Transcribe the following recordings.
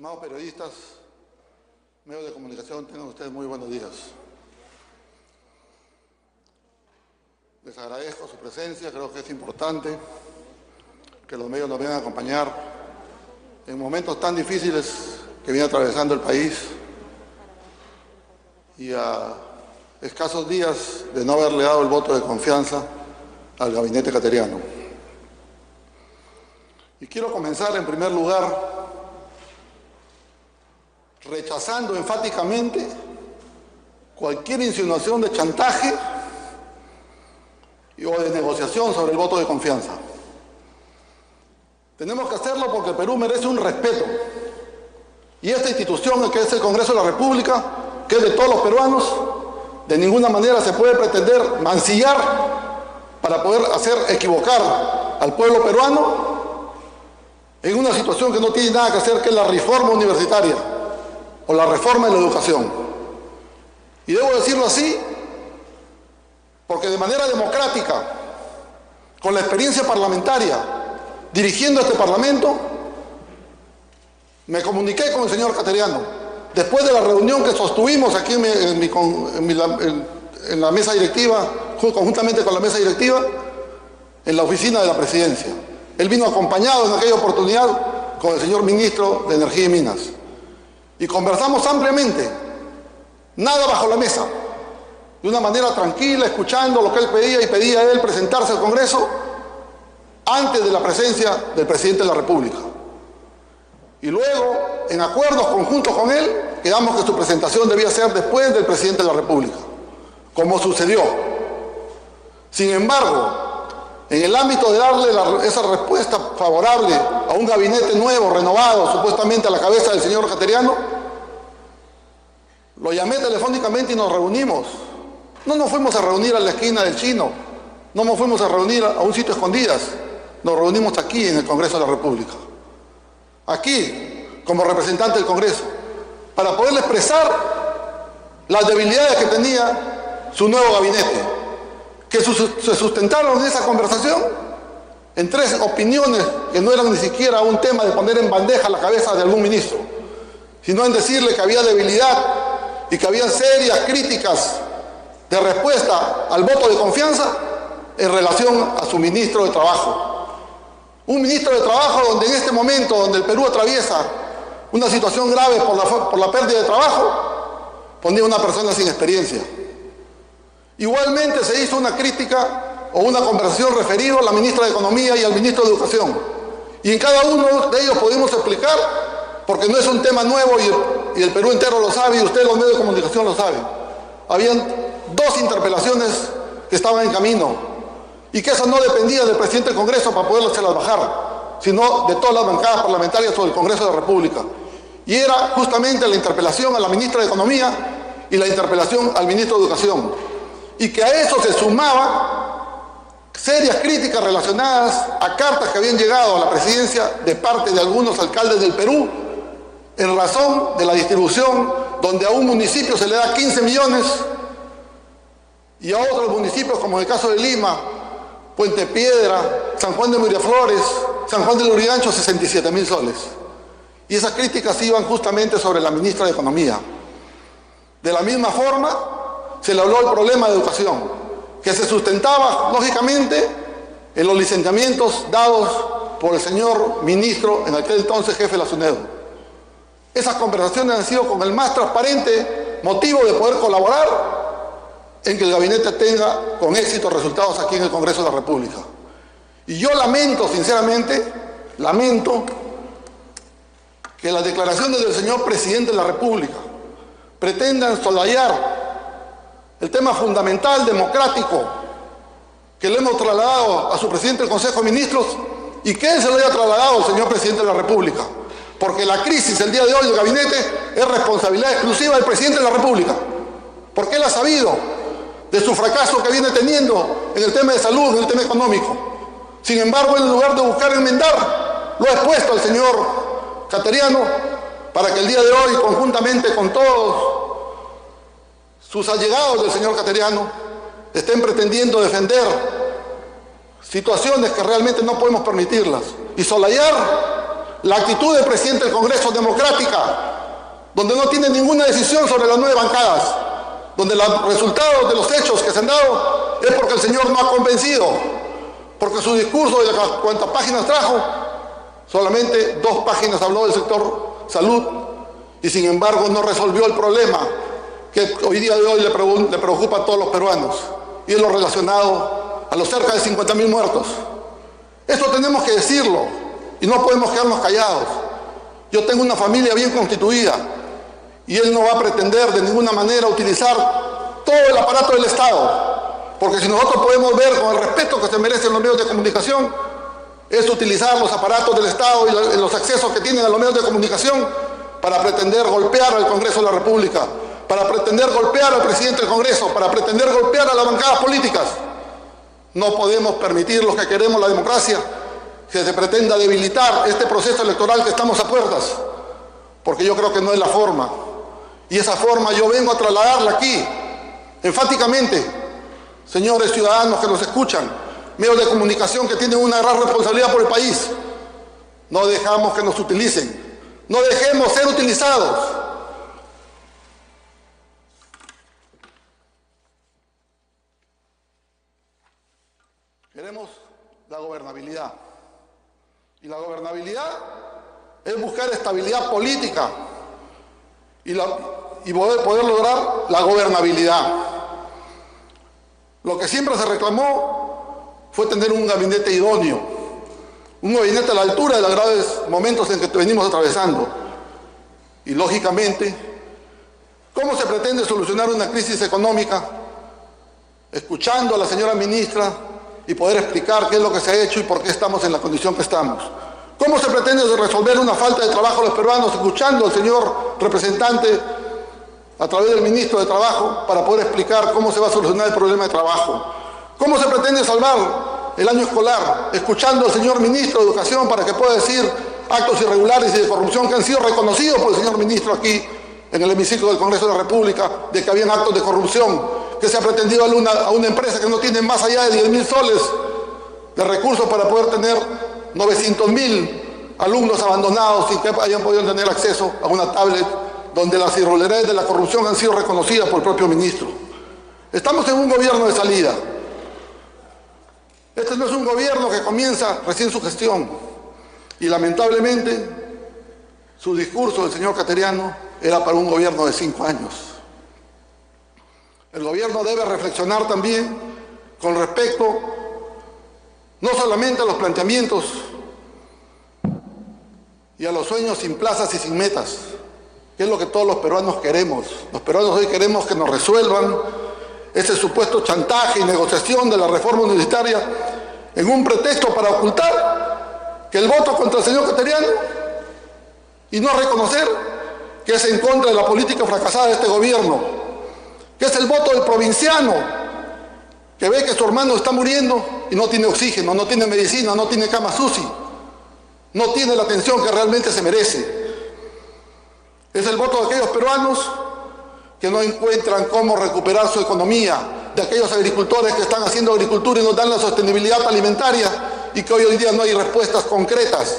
Estimados periodistas, medios de comunicación, tengan ustedes muy buenos días. Les agradezco su presencia, creo que es importante que los medios nos vengan a acompañar en momentos tan difíciles que viene atravesando el país y a escasos días de no haberle dado el voto de confianza al gabinete cateriano. Y quiero comenzar en primer lugar rechazando enfáticamente cualquier insinuación de chantaje o de negociación sobre el voto de confianza. Tenemos que hacerlo porque el Perú merece un respeto. Y esta institución, que es el Congreso de la República, que es de todos los peruanos, de ninguna manera se puede pretender mancillar para poder hacer equivocar al pueblo peruano en una situación que no tiene nada que hacer, que la reforma universitaria o la reforma de la educación. Y debo decirlo así, porque de manera democrática, con la experiencia parlamentaria, dirigiendo este Parlamento, me comuniqué con el señor Cateriano, después de la reunión que sostuvimos aquí en, la mesa directiva, conjuntamente con la mesa directiva, en la oficina de la presidencia. Él vino acompañado en aquella oportunidad con el señor ministro de Energía y Minas. Y conversamos ampliamente, nada bajo la mesa, de una manera tranquila, escuchando lo que él pedía y pedía a él presentarse al Congreso antes de la presencia del presidente de la República. Y luego, en acuerdos conjuntos con él, quedamos que su presentación debía ser después del presidente de la República, como sucedió. Sin embargo, en el ámbito de darle esa respuesta favorable a un gabinete nuevo, renovado, supuestamente a la cabeza del señor Cateriano, lo llamé telefónicamente y nos reunimos. No nos fuimos a reunir a la esquina del chino, no nos fuimos a reunir a un sitio escondidas, nos reunimos aquí en el Congreso de la República. Aquí, como representante del Congreso, para poderle expresar las debilidades que tenía su nuevo gabinete que se sustentaron en esa conversación en tres opiniones que no eran ni siquiera un tema de poner en bandeja la cabeza de algún ministro, sino en decirle que había debilidad y que había serias críticas de respuesta al voto de confianza en relación a su ministro de Trabajo. Un ministro de Trabajo donde en este momento, donde el Perú atraviesa una situación grave por la, por la pérdida de trabajo, ponía una persona sin experiencia. Igualmente se hizo una crítica o una conversación referida a la ministra de Economía y al ministro de Educación. Y en cada uno de ellos pudimos explicar, porque no es un tema nuevo y el, Perú entero lo sabe y ustedes los medios de comunicación lo saben. Habían dos interpelaciones que estaban en camino y que eso no dependía del presidente del Congreso para poderlas bajar, sino de todas las bancadas parlamentarias o del Congreso de la República. Y era justamente la interpelación a la ministra de Economía y la interpelación al ministro de Educación y que a eso se sumaba serias críticas relacionadas a cartas que habían llegado a la presidencia de parte de algunos alcaldes del Perú en razón de la distribución donde a un municipio se le da 15 millones y a otros municipios como en el caso de Lima, Puente Piedra, San Juan de Miraflores, San Juan de Lurigancho 67 mil soles. Y esas críticas iban justamente sobre la ministra de Economía. De la misma forma, se le habló del problema de educación, que se sustentaba, lógicamente, en los licenciamientos dados por el señor ministro, en aquel entonces jefe de la SUNED. Esas conversaciones han sido con el más transparente motivo de poder colaborar en que el gabinete tenga con éxito resultados aquí en el Congreso de la República. Y yo lamento, sinceramente, lamento que las declaraciones del señor presidente de la República pretendan solayar el tema fundamental, democrático, que le hemos trasladado a su presidente del Consejo de Ministros y que él se lo haya trasladado al señor presidente de la República. Porque la crisis el día de hoy del gabinete es responsabilidad exclusiva del presidente de la República. Porque él ha sabido de su fracaso que viene teniendo en el tema de salud, en el tema económico. Sin embargo, en lugar de buscar enmendar, lo ha expuesto al señor Cateriano para que el día de hoy, conjuntamente con todos sus allegados del señor Cateriano estén pretendiendo defender situaciones que realmente no podemos permitirlas y solayar la actitud del presidente del Congreso democrática, donde no tiene ninguna decisión sobre las nueve bancadas, donde los resultados de los hechos que se han dado es porque el señor no ha convencido, porque su discurso de cuántas páginas trajo, solamente dos páginas habló del sector salud y sin embargo no resolvió el problema que hoy día de hoy le, preocupa a todos los peruanos y es lo relacionado a los cerca de 50 mil muertos. Esto tenemos que decirlo y no podemos quedarnos callados. Yo tengo una familia bien constituida y él no va a pretender de ninguna manera utilizar todo el aparato del Estado. Porque si nosotros podemos ver con el respeto que se merecen los medios de comunicación, es utilizar los aparatos del Estado y los accesos que tienen a los medios de comunicación para pretender golpear al Congreso de la República, para pretender golpear al presidente del Congreso, para pretender golpear a las bancadas políticas. No podemos permitir los que queremos la democracia que se pretenda debilitar este proceso electoral que estamos a puertas, porque yo creo que no es la forma. Y esa forma yo vengo a trasladarla aquí, enfáticamente, señores ciudadanos que nos escuchan, medios de comunicación que tienen una gran responsabilidad por el país. No dejamos que nos utilicen, no dejemos ser utilizados. La gobernabilidad. Y la gobernabilidad es buscar estabilidad política y, poder, poder lograr la gobernabilidad. Lo que siempre se reclamó fue tener un gabinete idóneo, un gabinete a la altura de los graves momentos en que venimos atravesando. Y lógicamente, ¿cómo se pretende solucionar una crisis económica? Escuchando a la señora ministra y poder explicar qué es lo que se ha hecho y por qué estamos en la condición que estamos. ¿Cómo se pretende resolver una falta de trabajo a los peruanos escuchando al señor representante a través del ministro de Trabajo para poder explicar cómo se va a solucionar el problema de trabajo? ¿Cómo se pretende salvar el año escolar escuchando al señor ministro de Educación para que pueda decir actos irregulares y de corrupción que han sido reconocidos por el señor ministro aquí en el hemiciclo del Congreso de la República de que habían actos de corrupción que se ha pretendido a una, empresa que no tiene más allá de 10 mil soles de recursos para poder tener 900 mil alumnos abandonados sin que hayan podido tener acceso a una tablet donde las irregularidades de la corrupción han sido reconocidas por el propio ministro. Estamos en un gobierno de salida. Este no es un gobierno que comienza recién su gestión. Y lamentablemente, su discurso del señor Cateriano era para un gobierno de cinco años. El gobierno debe reflexionar también con respecto no solamente a los planteamientos y a los sueños sin plazas y sin metas, que es lo que todos los peruanos queremos. Los peruanos hoy queremos que nos resuelvan ese supuesto chantaje y negociación de la reforma universitaria en un pretexto para ocultar que el voto contra el señor Cateriano y no reconocer que es en contra de la política fracasada de este gobierno que es el voto del provinciano, que ve que su hermano está muriendo y no tiene oxígeno, no tiene medicina, no tiene cama suci, no tiene la atención que realmente se merece. Es el voto de aquellos peruanos que no encuentran cómo recuperar su economía, de aquellos agricultores que están haciendo agricultura y nos dan la sostenibilidad alimentaria y que hoy, hoy día no hay respuestas concretas,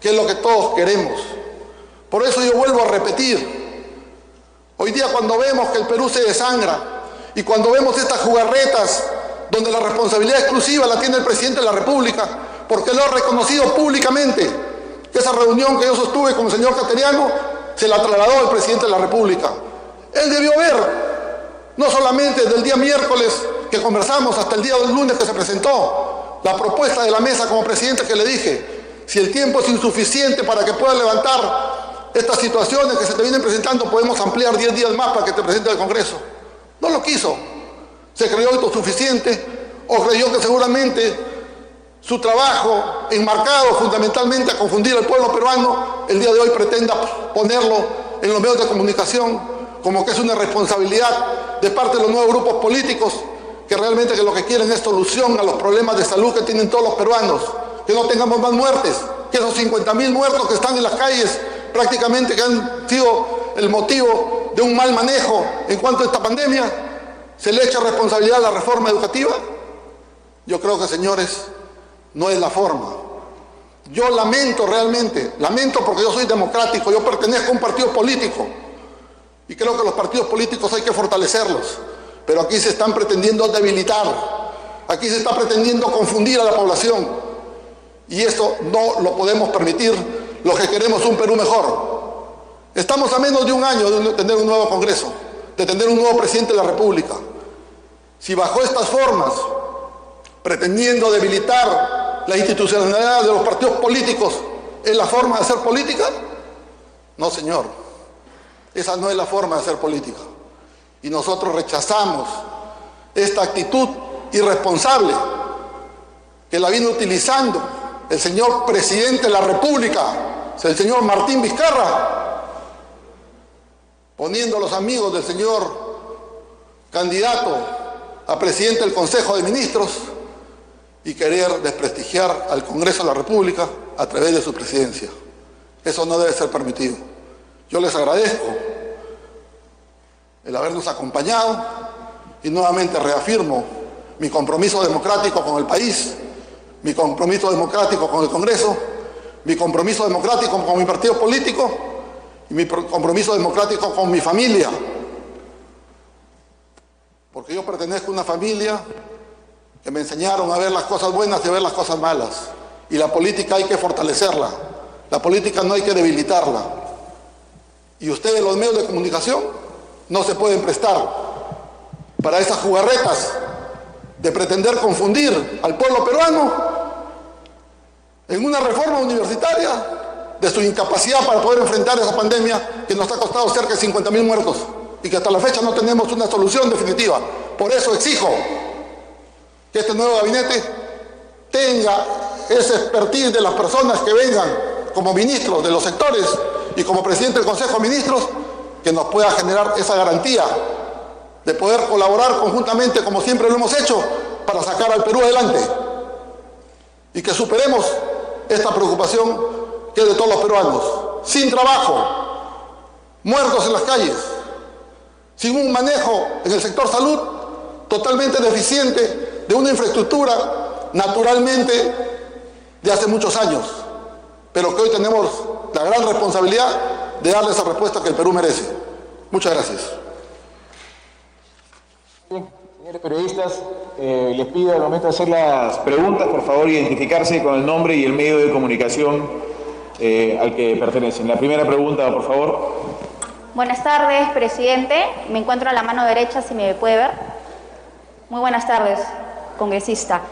que es lo que todos queremos. Por eso yo vuelvo a repetir, Hoy día cuando vemos que el Perú se desangra y cuando vemos estas jugarretas donde la responsabilidad exclusiva la tiene el presidente de la República, porque lo ha reconocido públicamente, que esa reunión que yo sostuve con el señor Cateriano se la trasladó el presidente de la República. Él debió ver, no solamente desde el día miércoles que conversamos hasta el día del lunes que se presentó, la propuesta de la mesa como presidente que le dije, si el tiempo es insuficiente para que pueda levantar estas situaciones que se te vienen presentando podemos ampliar 10 días más para que te presente al Congreso. No lo quiso. Se creyó autosuficiente o creyó que seguramente su trabajo enmarcado fundamentalmente a confundir al pueblo peruano, el día de hoy pretenda ponerlo en los medios de comunicación como que es una responsabilidad de parte de los nuevos grupos políticos que realmente que lo que quieren es solución a los problemas de salud que tienen todos los peruanos, que no tengamos más muertes, que esos 50 mil muertos que están en las calles prácticamente que han sido el motivo de un mal manejo en cuanto a esta pandemia, se le echa responsabilidad a la reforma educativa? Yo creo que, señores, no es la forma. Yo lamento realmente, lamento porque yo soy democrático, yo pertenezco a un partido político y creo que los partidos políticos hay que fortalecerlos, pero aquí se están pretendiendo debilitar, aquí se está pretendiendo confundir a la población y eso no lo podemos permitir los que queremos un Perú mejor. Estamos a menos de un año de tener un nuevo Congreso, de tener un nuevo presidente de la República. Si bajo estas formas, pretendiendo debilitar la institucionalidad de los partidos políticos, es la forma de hacer política, no señor, esa no es la forma de hacer política. Y nosotros rechazamos esta actitud irresponsable que la viene utilizando el señor presidente de la República, el señor Martín Vizcarra, poniendo a los amigos del señor candidato a presidente del Consejo de Ministros y querer desprestigiar al Congreso de la República a través de su presidencia. Eso no debe ser permitido. Yo les agradezco el habernos acompañado y nuevamente reafirmo mi compromiso democrático con el país, mi compromiso democrático con el Congreso, mi compromiso democrático con mi partido político y mi compromiso democrático con mi familia. Porque yo pertenezco a una familia que me enseñaron a ver las cosas buenas y a ver las cosas malas. Y la política hay que fortalecerla. La política no hay que debilitarla. Y ustedes, los medios de comunicación, no se pueden prestar para esas jugarretas de pretender confundir al pueblo peruano en una reforma universitaria de su incapacidad para poder enfrentar esa pandemia que nos ha costado cerca de 50 mil muertos y que hasta la fecha no tenemos una solución definitiva. Por eso exijo que este nuevo gabinete tenga ese expertise de las personas que vengan como ministros de los sectores y como presidente del Consejo de Ministros, que nos pueda generar esa garantía de poder colaborar conjuntamente como siempre lo hemos hecho para sacar al Perú adelante y que superemos esta preocupación que es de todos los peruanos, sin trabajo, muertos en las calles, sin un manejo en el sector salud totalmente deficiente de una infraestructura naturalmente de hace muchos años, pero que hoy tenemos la gran responsabilidad de darle esa respuesta que el Perú merece. Muchas gracias. Señores periodistas, eh, les pido al momento de hacer las preguntas, por favor, identificarse con el nombre y el medio de comunicación eh, al que pertenecen. La primera pregunta, por favor. Buenas tardes, presidente. Me encuentro a la mano derecha, si me puede ver. Muy buenas tardes, congresista.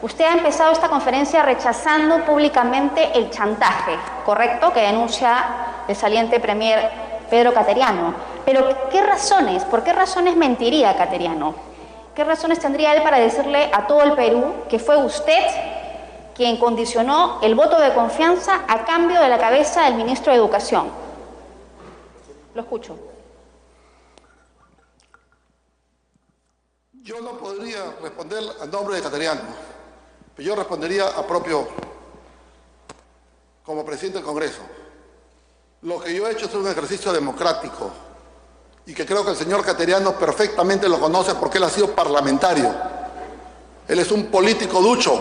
Usted ha empezado esta conferencia rechazando públicamente el chantaje, ¿correcto?, que denuncia el saliente premier Pedro Cateriano. Pero, ¿qué razones? ¿Por qué razones mentiría Cateriano? ¿Qué razones tendría él para decirle a todo el Perú que fue usted quien condicionó el voto de confianza a cambio de la cabeza del ministro de Educación. Lo escucho. Yo no podría responder al nombre de Cateriano, pero yo respondería a propio como presidente del Congreso. Lo que yo he hecho es un ejercicio democrático y que creo que el señor Cateriano perfectamente lo conoce porque él ha sido parlamentario. Él es un político ducho,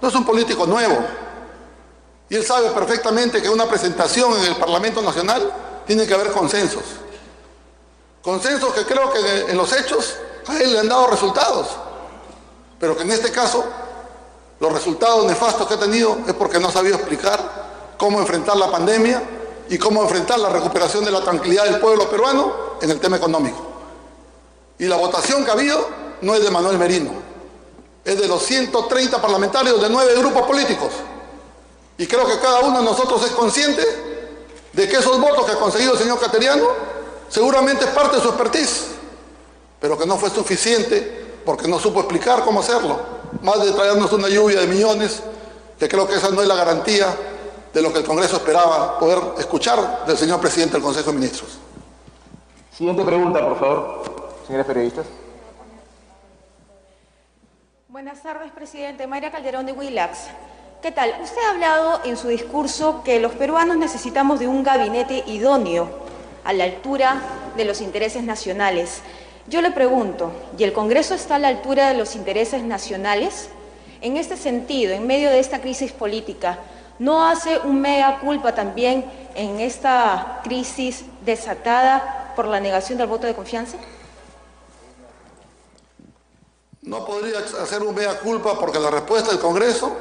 no es un político nuevo. Y él sabe perfectamente que una presentación en el Parlamento Nacional tiene que haber consensos. Consensos que creo que en los hechos a él le han dado resultados. Pero que en este caso los resultados nefastos que ha tenido es porque no ha sabido explicar cómo enfrentar la pandemia y cómo enfrentar la recuperación de la tranquilidad del pueblo peruano en el tema económico. Y la votación que ha habido no es de Manuel Merino, es de los 130 parlamentarios de nueve grupos políticos. Y creo que cada uno de nosotros es consciente de que esos votos que ha conseguido el señor Cateriano seguramente es parte de su expertise, pero que no fue suficiente porque no supo explicar cómo hacerlo. Más de traernos una lluvia de millones, que creo que esa no es la garantía de lo que el Congreso esperaba poder escuchar del señor presidente del Consejo de Ministros. Siguiente pregunta, por favor, señores periodistas. Buenas tardes, presidente. Mayra Calderón de Willax. ¿Qué tal? Usted ha hablado en su discurso que los peruanos necesitamos de un gabinete idóneo, a la altura de los intereses nacionales. Yo le pregunto, ¿y el Congreso está a la altura de los intereses nacionales? En este sentido, en medio de esta crisis política, ¿No hace un mea culpa también en esta crisis desatada por la negación del voto de confianza? No podría hacer un mea culpa porque la respuesta del Congreso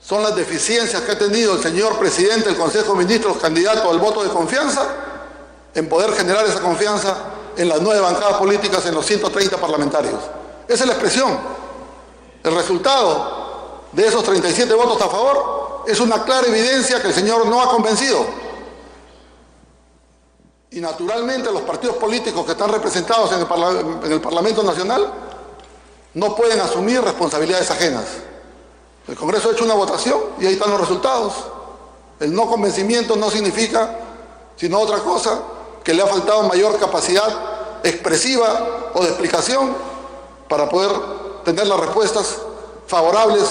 son las deficiencias que ha tenido el señor presidente del Consejo de Ministros, candidato al voto de confianza, en poder generar esa confianza en las nueve bancadas políticas, en los 130 parlamentarios. Esa es la expresión. El resultado de esos 37 votos a favor es una clara evidencia que el señor no ha convencido. Y naturalmente los partidos políticos que están representados en el, en el Parlamento Nacional no pueden asumir responsabilidades ajenas. El Congreso ha hecho una votación y ahí están los resultados. El no convencimiento no significa sino otra cosa, que le ha faltado mayor capacidad expresiva o de explicación para poder tener las respuestas favorables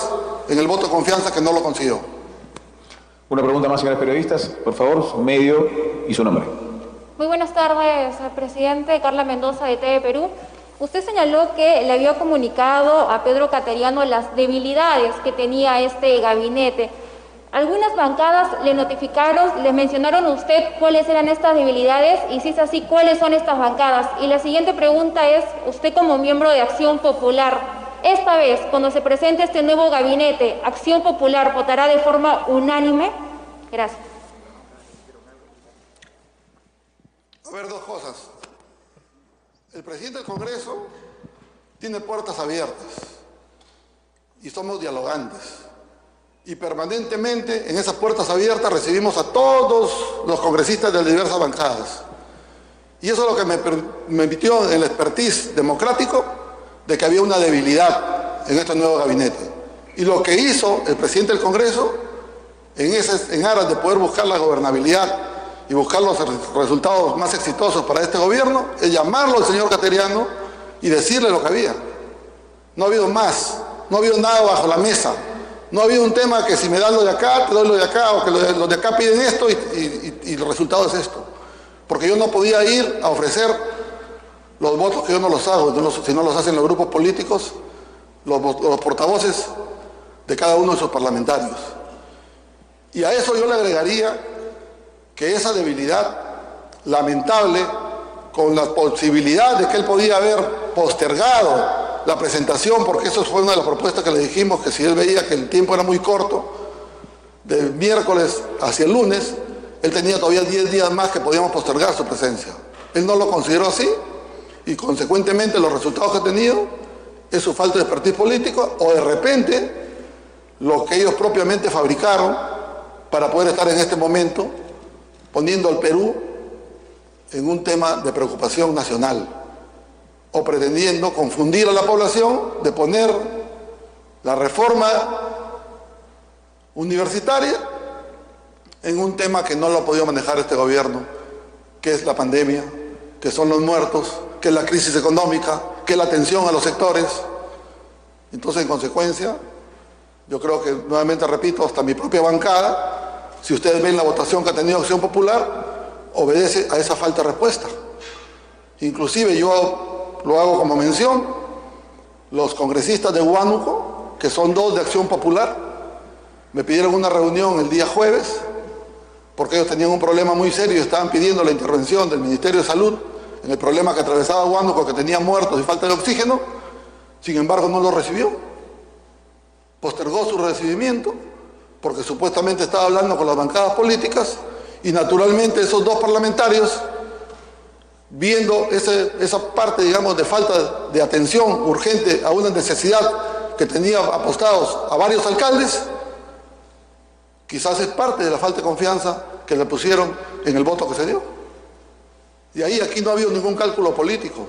en el voto de confianza que no lo consiguió. Una pregunta más, señores periodistas. Por favor, su medio y su nombre. Muy buenas tardes, presidente. Carla Mendoza de TV Perú. Usted señaló que le había comunicado a Pedro Cateriano las debilidades que tenía este gabinete. Algunas bancadas le notificaron, le mencionaron a usted cuáles eran estas debilidades y si es así, cuáles son estas bancadas. Y la siguiente pregunta es, usted como miembro de Acción Popular, esta vez, cuando se presente este nuevo gabinete, ¿Acción Popular votará de forma unánime? Gracias. A ver, dos cosas. El presidente del Congreso tiene puertas abiertas y somos dialogantes. Y permanentemente en esas puertas abiertas recibimos a todos los congresistas de diversas bancadas. Y eso es lo que me permitió en el expertise democrático de que había una debilidad en este nuevo gabinete. Y lo que hizo el presidente del Congreso en, ese, aras de poder buscar la gobernabilidad y buscar los resultados más exitosos para este gobierno es llamarlo al señor Cateriano y decirle lo que había. No ha habido más, no ha habido nada bajo la mesa. No ha habido un tema que si me dan lo de acá, te doy lo de acá, o que los de acá piden esto y, el resultado es esto. Porque yo no podía ir a ofrecer los votos que yo no los hago, si no los hacen los grupos políticos, los, portavoces de cada uno de sus parlamentarios. Y a eso yo le agregaría que esa debilidad lamentable, con la posibilidad de que él podía haber postergado la presentación, porque eso fue una de las propuestas que le dijimos, que si él veía que el tiempo era muy corto, de miércoles hacia el lunes, él tenía todavía 10 días más que podíamos postergar su presencia. Él no lo consideró así y consecuentemente los resultados que ha tenido es su falta de expertise político o de repente lo que ellos propiamente fabricaron para poder estar en este momento poniendo al Perú en un tema de preocupación nacional o pretendiendo confundir a la población de poner la reforma universitaria en un tema que no lo ha podido manejar este gobierno, que es la pandemia, que son los muertos, que es la crisis económica, que es la atención a los sectores. Entonces, en consecuencia, yo creo que, nuevamente repito, hasta mi propia bancada si ustedes ven la votación que ha tenido Acción Popular, obedece a esa falta de respuesta. Inclusive yo lo hago como mención, los congresistas de Huánuco, que son dos de Acción Popular, me pidieron una reunión el día jueves, porque ellos tenían un problema muy serio y estaban pidiendo la intervención del Ministerio de Salud en el problema que atravesaba Huánuco, que tenía muertos y falta de oxígeno, sin embargo no lo recibió. Postergó su recibimiento porque supuestamente estaba hablando con las bancadas políticas y naturalmente esos dos parlamentarios, viendo esa parte, digamos, de falta de atención urgente a una necesidad que tenía apostados a varios alcaldes, quizás es parte de la falta de confianza que le pusieron en el voto que se dio. Y ahí aquí no ha habido ningún cálculo político,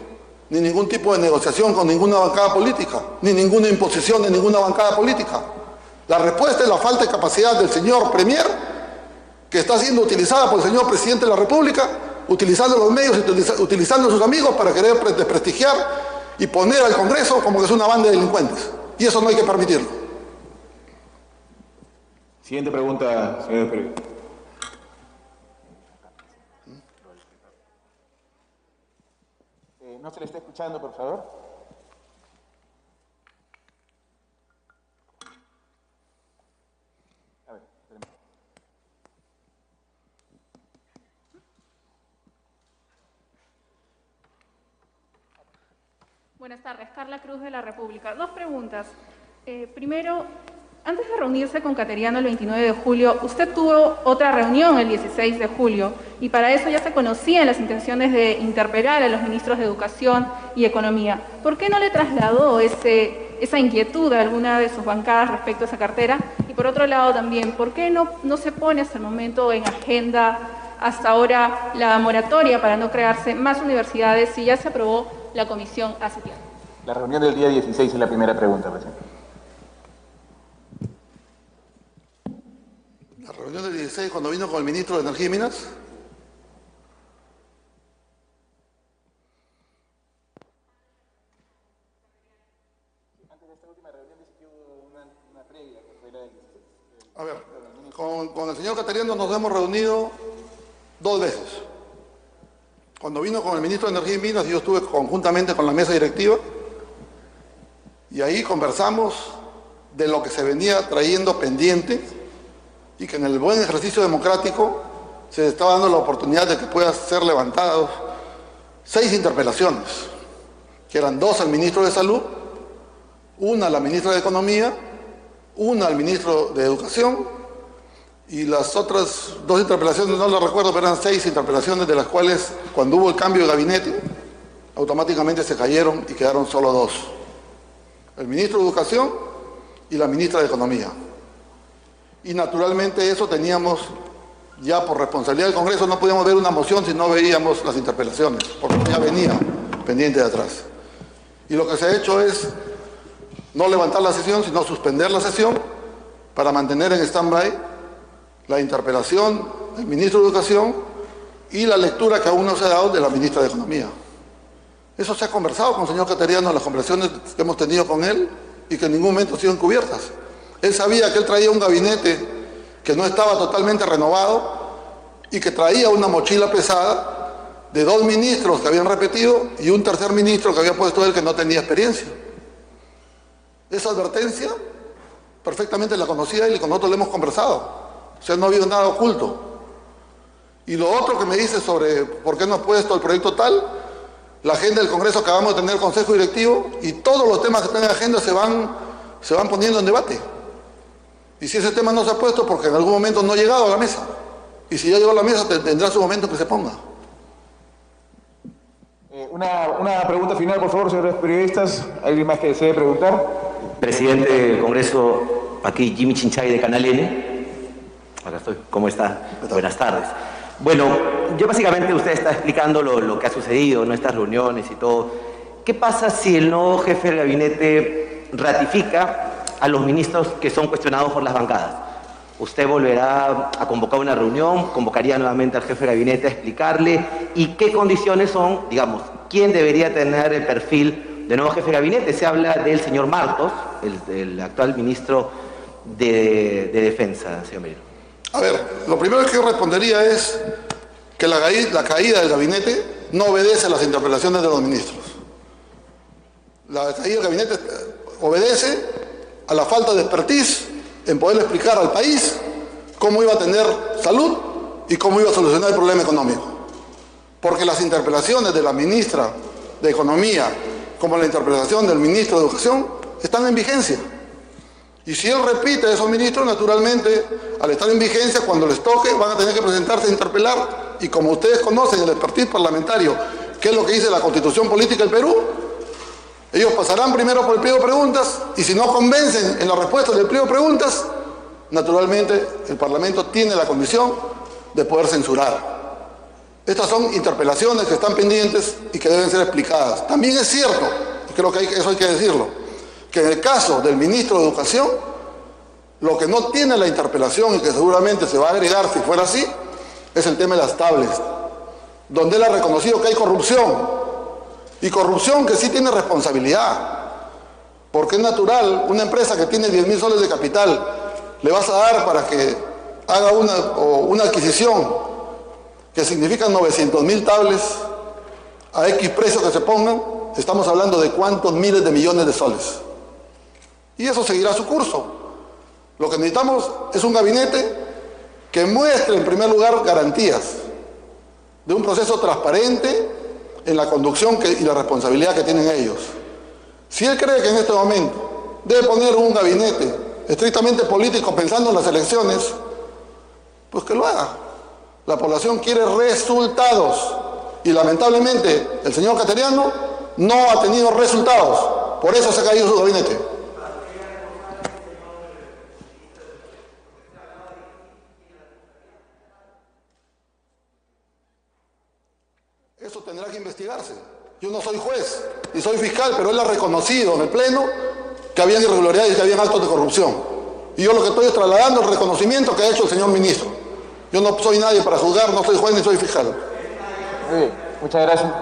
ni ningún tipo de negociación con ninguna bancada política, ni ninguna imposición de ninguna bancada política. La respuesta es la falta de capacidad del señor Premier, que está siendo utilizada por el señor Presidente de la República, utilizando los medios, utilizando a sus amigos para querer desprestigiar y poner al Congreso como que es una banda de delincuentes. Y eso no hay que permitirlo. Siguiente pregunta, señor. no se le está escuchando, por favor. A ver, Buenas tardes, Carla Cruz de la República. Dos preguntas. Eh, primero, antes de reunirse con Cateriano el 29 de julio, usted tuvo otra reunión el 16 de julio y para eso ya se conocían las intenciones de interpelar a los ministros de Educación y Economía. ¿Por qué no le trasladó esa inquietud a alguna de sus bancadas respecto a esa cartera? Y por otro lado también, ¿por qué no, no se pone hasta el momento en agenda hasta ahora la moratoria para no crearse más universidades si ya se aprobó la comisión hace tiempo? La reunión del día 16 es la primera pregunta, presidente. Reunión del 16 cuando vino con el ministro de Energía y Minas. A ver, con, con el señor Cateriano nos hemos reunido dos veces. Cuando vino con el ministro de Energía y Minas, yo estuve conjuntamente con la mesa directiva y ahí conversamos de lo que se venía trayendo pendiente y que en el buen ejercicio democrático se estaba dando la oportunidad de que puedan ser levantados seis interpelaciones, que eran dos al ministro de Salud, una a la ministra de Economía, una al ministro de Educación y las otras dos interpelaciones, no las recuerdo, pero eran seis interpelaciones de las cuales cuando hubo el cambio de gabinete, automáticamente se cayeron y quedaron solo dos. El ministro de Educación y la ministra de Economía. Y naturalmente eso teníamos ya por responsabilidad del Congreso, no podíamos ver una moción si no veíamos las interpelaciones, porque ya venía pendiente de atrás. Y lo que se ha hecho es no levantar la sesión, sino suspender la sesión para mantener en stand-by la interpelación del ministro de Educación y la lectura que aún no se ha dado de la ministra de Economía. Eso se ha conversado con el señor Cateriano en las conversaciones que hemos tenido con él y que en ningún momento han sido encubiertas. Él sabía que él traía un gabinete que no estaba totalmente renovado y que traía una mochila pesada de dos ministros que habían repetido y un tercer ministro que había puesto él que no tenía experiencia. Esa advertencia perfectamente la conocía y con nosotros le hemos conversado. O sea, no ha habido nada oculto. Y lo otro que me dice sobre por qué no ha puesto el proyecto tal, la agenda del Congreso acabamos de tener consejo directivo y todos los temas que están en la agenda se van, se van poniendo en debate. Y si ese tema no se ha puesto, porque en algún momento no ha llegado a la mesa. Y si ya llegó a la mesa, tendrá su momento que se ponga. Eh, una, una, pregunta final, por favor, señores periodistas. ¿Alguien más que desee preguntar? Presidente del Congreso, aquí Jimmy Chinchay de Canal N. Acá estoy. ¿Cómo está? Buenas tardes. Bueno, yo básicamente usted está explicando lo, lo que ha sucedido, nuestras reuniones y todo. ¿Qué pasa si el nuevo jefe del gabinete ratifica a los ministros que son cuestionados por las bancadas. Usted volverá a convocar una reunión, convocaría nuevamente al jefe de gabinete a explicarle y qué condiciones son, digamos, quién debería tener el perfil de nuevo jefe de gabinete. Se habla del señor Martos, el, actual ministro de, Defensa, señor Merino. A ver, lo primero que yo respondería es que la, la caída del gabinete no obedece a las interpretaciones de los ministros. La caída del gabinete obedece a la falta de expertise en poder explicar al país cómo iba a tener salud y cómo iba a solucionar el problema económico. Porque las interpelaciones de la ministra de Economía como la interpelación del ministro de Educación están en vigencia. Y si él repite a esos ministros, naturalmente, al estar en vigencia, cuando les toque, van a tener que presentarse a interpelar. Y como ustedes conocen el expertise parlamentario, que es lo que dice la Constitución Política del Perú, ellos pasarán primero por el pliego de preguntas y si no convencen en la respuesta del pliego de preguntas, naturalmente el Parlamento tiene la condición de poder censurar. Estas son interpelaciones que están pendientes y que deben ser explicadas. También es cierto, y creo que eso hay que decirlo, que en el caso del ministro de Educación, lo que no tiene la interpelación y que seguramente se va a agregar si fuera así, es el tema de las tablets, donde él ha reconocido que hay corrupción, y corrupción que sí tiene responsabilidad. Porque es natural, una empresa que tiene 10 mil soles de capital, le vas a dar para que haga una, una adquisición que significa 900 mil tablets a X precio que se pongan, estamos hablando de cuántos miles de millones de soles. Y eso seguirá su curso. Lo que necesitamos es un gabinete que muestre en primer lugar garantías de un proceso transparente en la conducción y la responsabilidad que tienen ellos. Si él cree que en este momento debe poner un gabinete estrictamente político pensando en las elecciones, pues que lo haga. La población quiere resultados y lamentablemente el señor Cateriano no ha tenido resultados. Por eso se ha caído su gabinete. Eso tendrá que investigarse. Yo no soy juez y soy fiscal, pero él ha reconocido en el Pleno que había irregularidades y que había actos de corrupción. Y yo lo que estoy es trasladando el reconocimiento que ha hecho el señor ministro. Yo no soy nadie para juzgar, no soy juez ni soy fiscal. Muy bien, muchas gracias.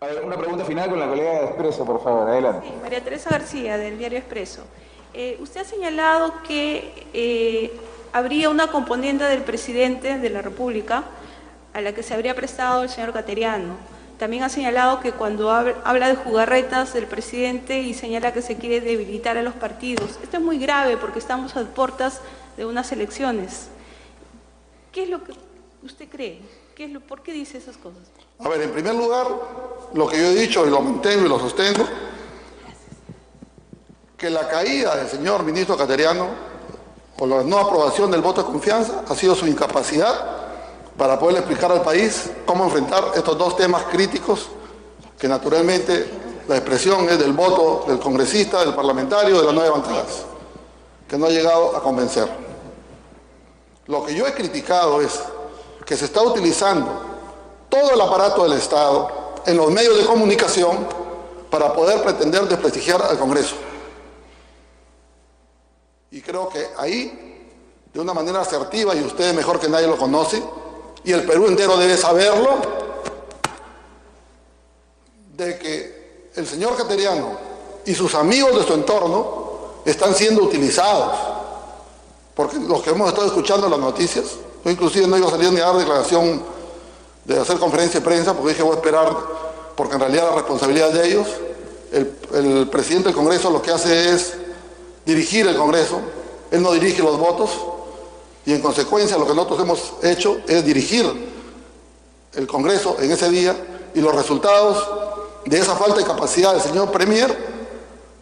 A ver, una pregunta final con la colega de Expreso, por favor, adelante. Sí, María Teresa García, del diario Expreso. Eh, usted ha señalado que eh, habría una componente del presidente de la República a la que se habría prestado el señor Cateriano. También ha señalado que cuando hab- habla de jugarretas del presidente y señala que se quiere debilitar a los partidos. Esto es muy grave porque estamos a puertas de unas elecciones. ¿Qué es lo que usted cree? ¿Qué es lo, ¿Por qué dice esas cosas? A ver, en primer lugar, lo que yo he dicho y lo mantengo y lo sostengo, que la caída del señor ministro Cateriano o la no aprobación del voto de confianza ha sido su incapacidad para poder explicar al país cómo enfrentar estos dos temas críticos que naturalmente la expresión es del voto del congresista, del parlamentario, de las nueve bancadas, que no ha llegado a convencer. Lo que yo he criticado es que se está utilizando todo el aparato del Estado en los medios de comunicación para poder pretender desprestigiar al Congreso. Y creo que ahí, de una manera asertiva, y ustedes mejor que nadie lo conocen, y el Perú entero debe saberlo, de que el señor Cateriano y sus amigos de su entorno están siendo utilizados. Porque los que hemos estado escuchando las noticias, yo inclusive no iba a salir ni a dar declaración de hacer conferencia de prensa, porque dije voy a esperar, porque en realidad la responsabilidad es de ellos. El, el presidente del Congreso lo que hace es dirigir el Congreso, él no dirige los votos, y en consecuencia lo que nosotros hemos hecho es dirigir el Congreso en ese día y los resultados de esa falta de capacidad del señor Premier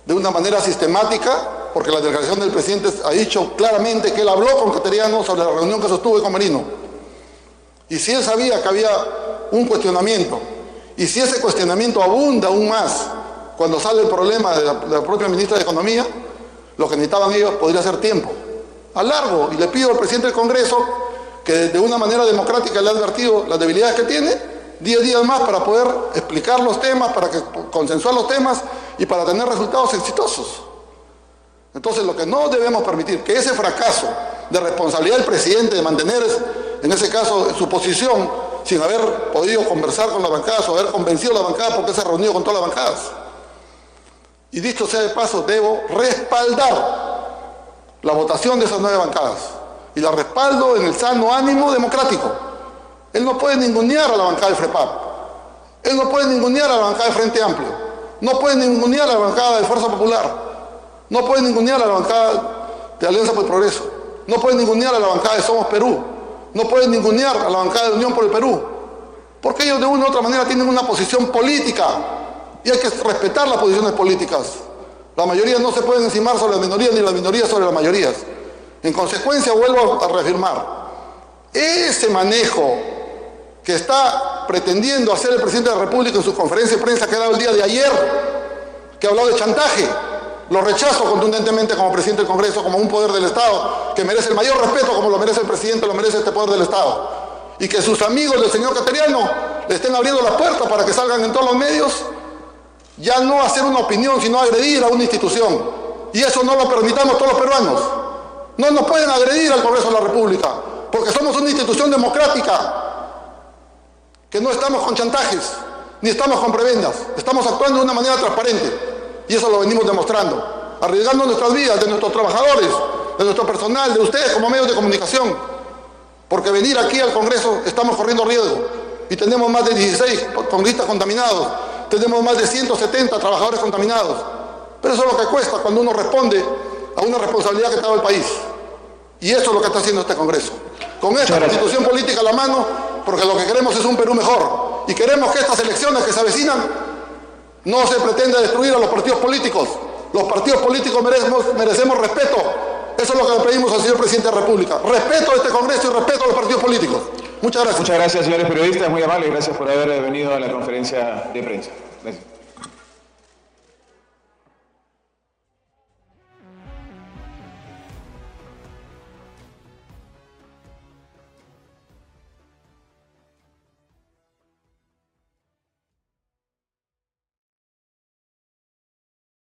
de una manera sistemática, porque la declaración del presidente ha dicho claramente que él habló con Cateriano sobre la reunión que sostuvo con Marino. Y si él sabía que había un cuestionamiento, y si ese cuestionamiento abunda aún más cuando sale el problema de la, de la propia ministra de Economía, lo que necesitaban ellos podría ser tiempo, a largo. Y le pido al presidente del Congreso que de una manera democrática le ha advertido las debilidades que tiene, 10 días más para poder explicar los temas, para que, consensuar los temas y para tener resultados exitosos. Entonces lo que no debemos permitir, que ese fracaso de responsabilidad del presidente de mantener, en ese caso, su posición sin haber podido conversar con las bancadas o haber convencido a las bancadas porque se ha reunido con todas las bancadas. Y dicho sea de paso, debo respaldar la votación de esas nueve bancadas. Y la respaldo en el sano ánimo democrático. Él no puede ningunear a la bancada de FREPAP. Él no puede ningunear a la bancada de Frente Amplio. No puede ningunear a la bancada de Fuerza Popular. No puede ningunear a la bancada de Alianza por el Progreso. No puede ningunear a la bancada de Somos Perú. No puede ningunear a la bancada de Unión por el Perú. Porque ellos de una u otra manera tienen una posición política. Y hay que respetar las posiciones políticas. La mayoría no se pueden encimar sobre las minorías ni las minorías sobre las mayorías. En consecuencia, vuelvo a reafirmar, ese manejo que está pretendiendo hacer el presidente de la República en su conferencia de prensa que ha dado el día de ayer, que ha hablado de chantaje, lo rechazo contundentemente como presidente del Congreso, como un poder del Estado, que merece el mayor respeto como lo merece el presidente, lo merece este poder del Estado. Y que sus amigos del señor Cateriano le estén abriendo las puertas para que salgan en todos los medios, ya no hacer una opinión, sino agredir a una institución. Y eso no lo permitamos todos los peruanos. No nos pueden agredir al Congreso de la República, porque somos una institución democrática, que no estamos con chantajes, ni estamos con prebendas, estamos actuando de una manera transparente. Y eso lo venimos demostrando, arriesgando nuestras vidas, de nuestros trabajadores, de nuestro personal, de ustedes como medios de comunicación. Porque venir aquí al Congreso estamos corriendo riesgo. Y tenemos más de 16 congresistas contaminados, tenemos más de 170 trabajadores contaminados. Pero eso es lo que cuesta cuando uno responde a una responsabilidad que estaba el país. Y eso es lo que está haciendo este Congreso. Con esta constitución política a la mano, porque lo que queremos es un Perú mejor. Y queremos que estas elecciones que se avecinan no se pretenda destruir a los partidos políticos. Los partidos políticos merecemos, merecemos respeto. Eso es lo que le pedimos al señor presidente de la República. Respeto a este Congreso y respeto a los partidos políticos. Muchas gracias. Señores periodistas, muy amables. Gracias por haber venido a la conferencia de prensa.